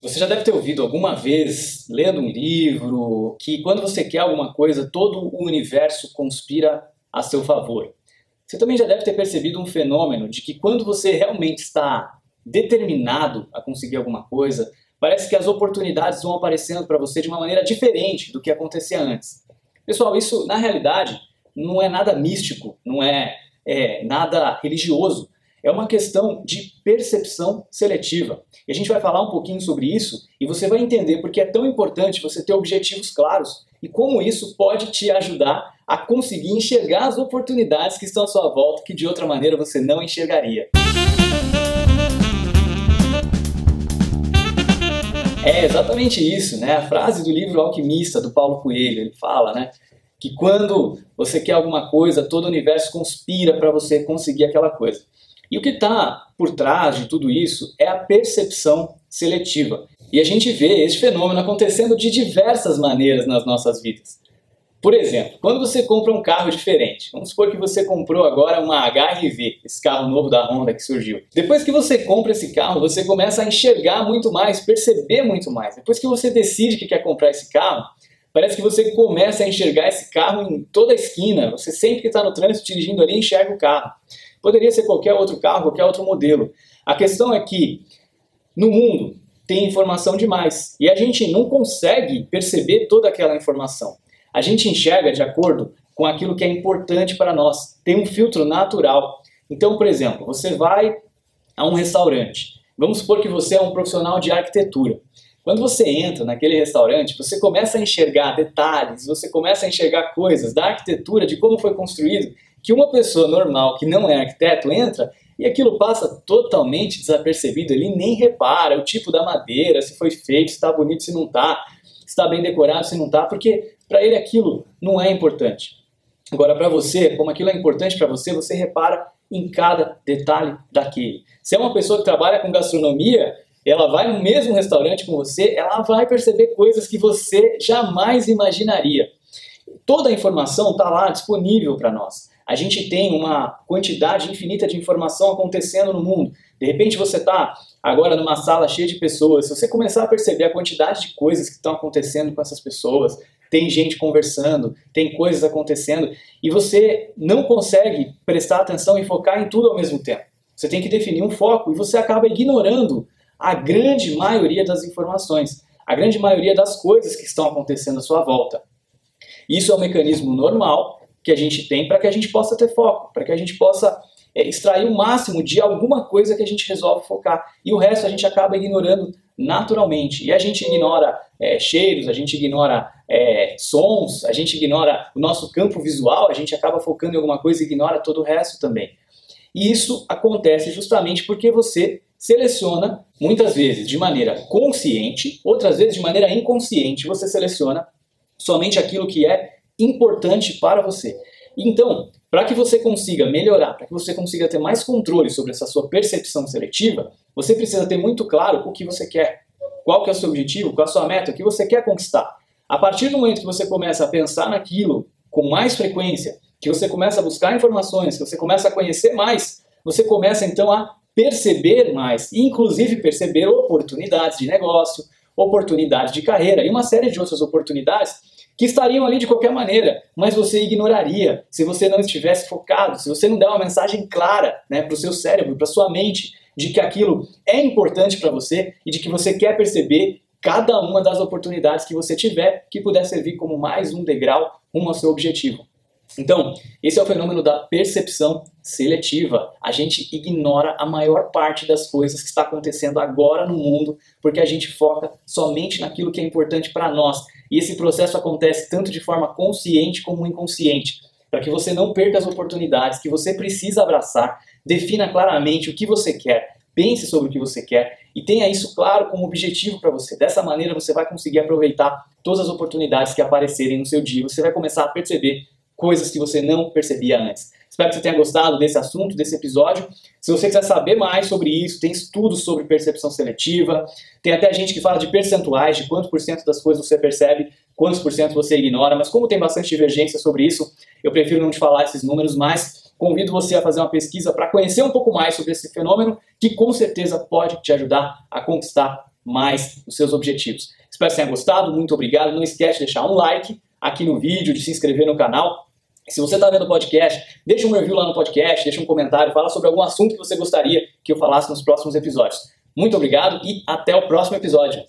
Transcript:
Você já deve ter ouvido alguma vez, lendo um livro, que quando você quer alguma coisa, todo o universo conspira a seu favor. Você também já deve ter percebido um fenômeno de que quando você realmente está determinado a conseguir alguma coisa, parece que as oportunidades vão aparecendo para você de uma maneira diferente do que acontecia antes. Pessoal, isso na realidade não é nada místico, não é, é nada religioso é uma questão de percepção seletiva. E a gente vai falar um pouquinho sobre isso e você vai entender porque é tão importante você ter objetivos claros e como isso pode te ajudar a conseguir enxergar as oportunidades que estão à sua volta que de outra maneira você não enxergaria. É exatamente isso, né? A frase do livro Alquimista do Paulo Coelho, ele fala, né? Que quando você quer alguma coisa, todo o universo conspira para você conseguir aquela coisa. E o que está por trás de tudo isso é a percepção seletiva. E a gente vê esse fenômeno acontecendo de diversas maneiras nas nossas vidas. Por exemplo, quando você compra um carro diferente, vamos supor que você comprou agora uma HRV, esse carro novo da Honda que surgiu. Depois que você compra esse carro, você começa a enxergar muito mais, perceber muito mais. Depois que você decide que quer comprar esse carro, parece que você começa a enxergar esse carro em toda a esquina. Você sempre que está no trânsito dirigindo ali, enxerga o carro. Poderia ser qualquer outro carro, qualquer outro modelo. A questão é que no mundo tem informação demais e a gente não consegue perceber toda aquela informação. A gente enxerga de acordo com aquilo que é importante para nós. Tem um filtro natural. Então, por exemplo, você vai a um restaurante. Vamos supor que você é um profissional de arquitetura. Quando você entra naquele restaurante, você começa a enxergar detalhes, você começa a enxergar coisas da arquitetura, de como foi construído, que uma pessoa normal que não é arquiteto entra e aquilo passa totalmente desapercebido, ele nem repara o tipo da madeira, se foi feito, se está bonito, se não está, se está bem decorado, se não está, porque para ele aquilo não é importante. Agora, para você, como aquilo é importante para você, você repara em cada detalhe daquele. Se é uma pessoa que trabalha com gastronomia, ela vai no mesmo restaurante com você, ela vai perceber coisas que você jamais imaginaria. Toda a informação está lá disponível para nós a gente tem uma quantidade infinita de informação acontecendo no mundo. De repente você está agora numa sala cheia de pessoas, se você começar a perceber a quantidade de coisas que estão acontecendo com essas pessoas, tem gente conversando, tem coisas acontecendo, e você não consegue prestar atenção e focar em tudo ao mesmo tempo. Você tem que definir um foco e você acaba ignorando a grande maioria das informações, a grande maioria das coisas que estão acontecendo à sua volta. Isso é um mecanismo normal que a gente tem para que a gente possa ter foco, para que a gente possa é, extrair o máximo de alguma coisa que a gente resolve focar. E o resto a gente acaba ignorando naturalmente. E a gente ignora é, cheiros, a gente ignora é, sons, a gente ignora o nosso campo visual, a gente acaba focando em alguma coisa e ignora todo o resto também. E isso acontece justamente porque você seleciona, muitas vezes de maneira consciente, outras vezes de maneira inconsciente, você seleciona somente aquilo que é importante para você. Então, para que você consiga melhorar, para que você consiga ter mais controle sobre essa sua percepção seletiva, você precisa ter muito claro o que você quer, qual que é o seu objetivo, qual é a sua meta, o que você quer conquistar. A partir do momento que você começa a pensar naquilo com mais frequência, que você começa a buscar informações, que você começa a conhecer mais, você começa então a perceber mais, inclusive perceber oportunidades de negócio, oportunidades de carreira e uma série de outras oportunidades que estariam ali de qualquer maneira, mas você ignoraria se você não estivesse focado, se você não der uma mensagem clara né, para o seu cérebro, para sua mente, de que aquilo é importante para você e de que você quer perceber cada uma das oportunidades que você tiver que puder servir como mais um degrau rumo ao seu objetivo. Então, esse é o fenômeno da percepção seletiva. A gente ignora a maior parte das coisas que está acontecendo agora no mundo porque a gente foca somente naquilo que é importante para nós. E esse processo acontece tanto de forma consciente como inconsciente. Para que você não perca as oportunidades que você precisa abraçar, defina claramente o que você quer, pense sobre o que você quer e tenha isso claro como objetivo para você. Dessa maneira você vai conseguir aproveitar todas as oportunidades que aparecerem no seu dia. Você vai começar a perceber coisas que você não percebia antes. Espero que você tenha gostado desse assunto, desse episódio. Se você quiser saber mais sobre isso, tem estudos sobre percepção seletiva, tem até gente que fala de percentuais, de quanto por cento das coisas você percebe, quantos por cento você ignora, mas como tem bastante divergência sobre isso, eu prefiro não te falar esses números, mas convido você a fazer uma pesquisa para conhecer um pouco mais sobre esse fenômeno, que com certeza pode te ajudar a conquistar mais os seus objetivos. Espero que tenha gostado, muito obrigado. Não esquece de deixar um like aqui no vídeo, de se inscrever no canal. Se você está vendo o podcast, deixa um review lá no podcast, deixa um comentário, fala sobre algum assunto que você gostaria que eu falasse nos próximos episódios. Muito obrigado e até o próximo episódio.